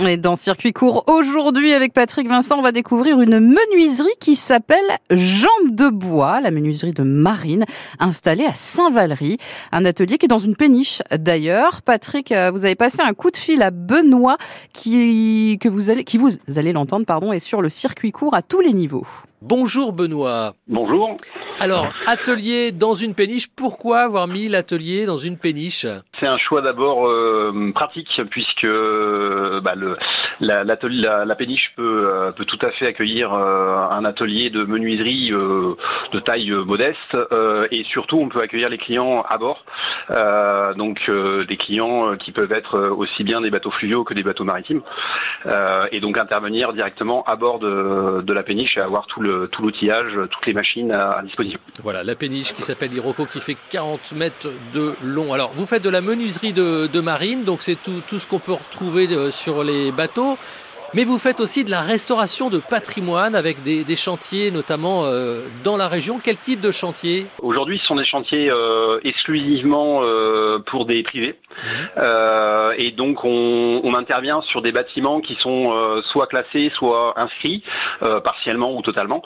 Et dans Circuit court aujourd'hui avec Patrick Vincent, on va découvrir une menuiserie qui s'appelle Jambes de bois, la menuiserie de Marine, installée à Saint-Valery. Un atelier qui est dans une péniche d'ailleurs. Patrick, euh, vous avez passé un coup de fil à Benoît qui, que vous allez, qui vous allez l'entendre, pardon, est sur le circuit court à tous les niveaux. Bonjour Benoît. Bonjour. Alors, atelier dans une péniche, pourquoi avoir mis l'atelier dans une péniche? C'est un choix d'abord euh, pratique puisque bah, le, la, la, la, péniche peut, euh, peut tout à fait accueillir euh, un atelier de menuiserie de taille modeste et surtout on peut accueillir les clients à bord, donc des clients qui peuvent être aussi bien des bateaux fluviaux que des bateaux maritimes et donc intervenir directement à bord de, de la péniche et avoir tout le tout l'outillage, toutes les machines à, disposition. Voilà, la péniche qui s'appelle l'Iroco qui fait 40 mètres de long. Alors, vous faites de la menuiserie de, marine, donc c'est tout, tout ce qu'on peut retrouver euh, sur les bateaux. Mais vous faites aussi de la restauration de patrimoine avec des, des chantiers, notamment euh, dans la région. Quel type de chantier? Aujourd'hui, ce sont des chantiers euh, exclusivement euh, pour des privés. Euh, et donc, on, on, intervient sur des bâtiments qui sont soit classés, soit inscrits, partiellement ou totalement.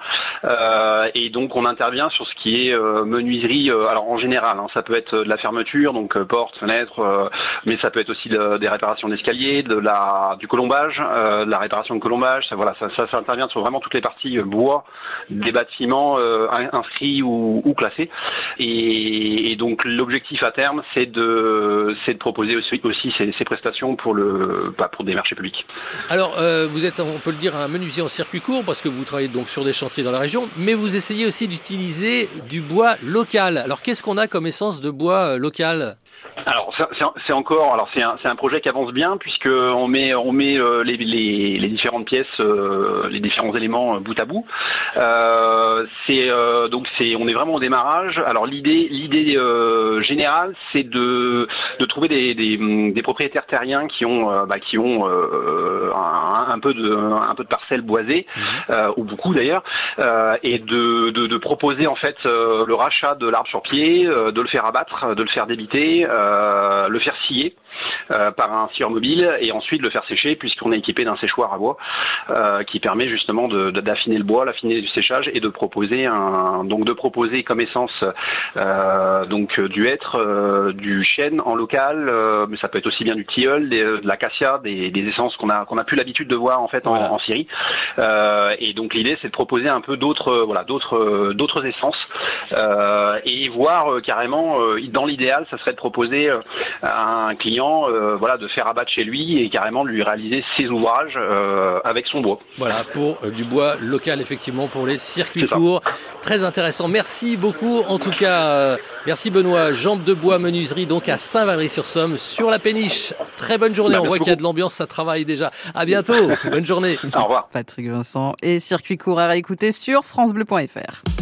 et donc, on intervient sur ce qui est menuiserie. alors, en général, hein, ça peut être de la fermeture, donc porte, fenêtre, mais ça peut être aussi de, des réparations d'escaliers, de la du colombage, de la réparation de colombage, ça, voilà, ça, ça, intervient sur vraiment toutes les parties euh, bois des bâtiments euh, inscrits ou, ou classés. Et, donc l'objectif à terme, c'est de, c'est de proposer aussi, ces, prestations pour le, bah, pour des marchés publics. Alors, euh, vous êtes, on peut le dire, un menuisier en circuit court parce que vous travaillez donc sur des chantiers dans la région, mais vous essayez aussi d'utiliser du bois local. Alors, qu'est-ce qu'on a comme essence de bois euh, local? Alors c'est encore, alors c'est un, un, projet qui avance bien puisque on met on met euh, les, les, les, différentes pièces, euh, les différents éléments euh, bout à bout. Euh, c'est donc c'est on est vraiment au démarrage. Alors l'idée l'idée générale c'est de de trouver des, des, des, propriétaires terriens qui ont bah, qui ont un, un, peu de un peu de parcelles boisées mmh. ou beaucoup d'ailleurs et de, de, de proposer en fait le rachat de l'arbre sur pied, de le faire abattre, de le faire débiter. Euh, le faire scier euh, par un scieur mobile et ensuite le faire sécher puisqu'on est équipé d'un séchoir à bois euh, qui permet justement d'affiner de, le bois, l'affiner du séchage et de proposer un donc de proposer comme essence donc du hêtre, du chêne en local, mais ça peut être aussi bien du tilleul, de l'acacia, des, des, essences qu'on a qu'on a plus l'habitude de voir en fait en, en Syrie. et donc l'idée c'est de proposer un peu d'autres voilà d'autres d'autres essences et voir carrément dans l'idéal ça serait de proposer euh, à un client euh, voilà, de faire abattre chez lui et carrément de lui réaliser ses ouvrages euh, avec son bois. Voilà, pour du bois local, effectivement, pour les circuits courts. Très intéressant. Merci beaucoup. En tout cas, merci Benoît. Jambes de bois menuiserie, donc à Saint-Valery-sur-Somme, sur la péniche. Très bonne journée. Bah, On voit qu'il y a de l'ambiance, ça travaille déjà. À bientôt. bonne journée. Au revoir. Patrick Vincent et circuit court à réécouter sur FranceBleu.fr.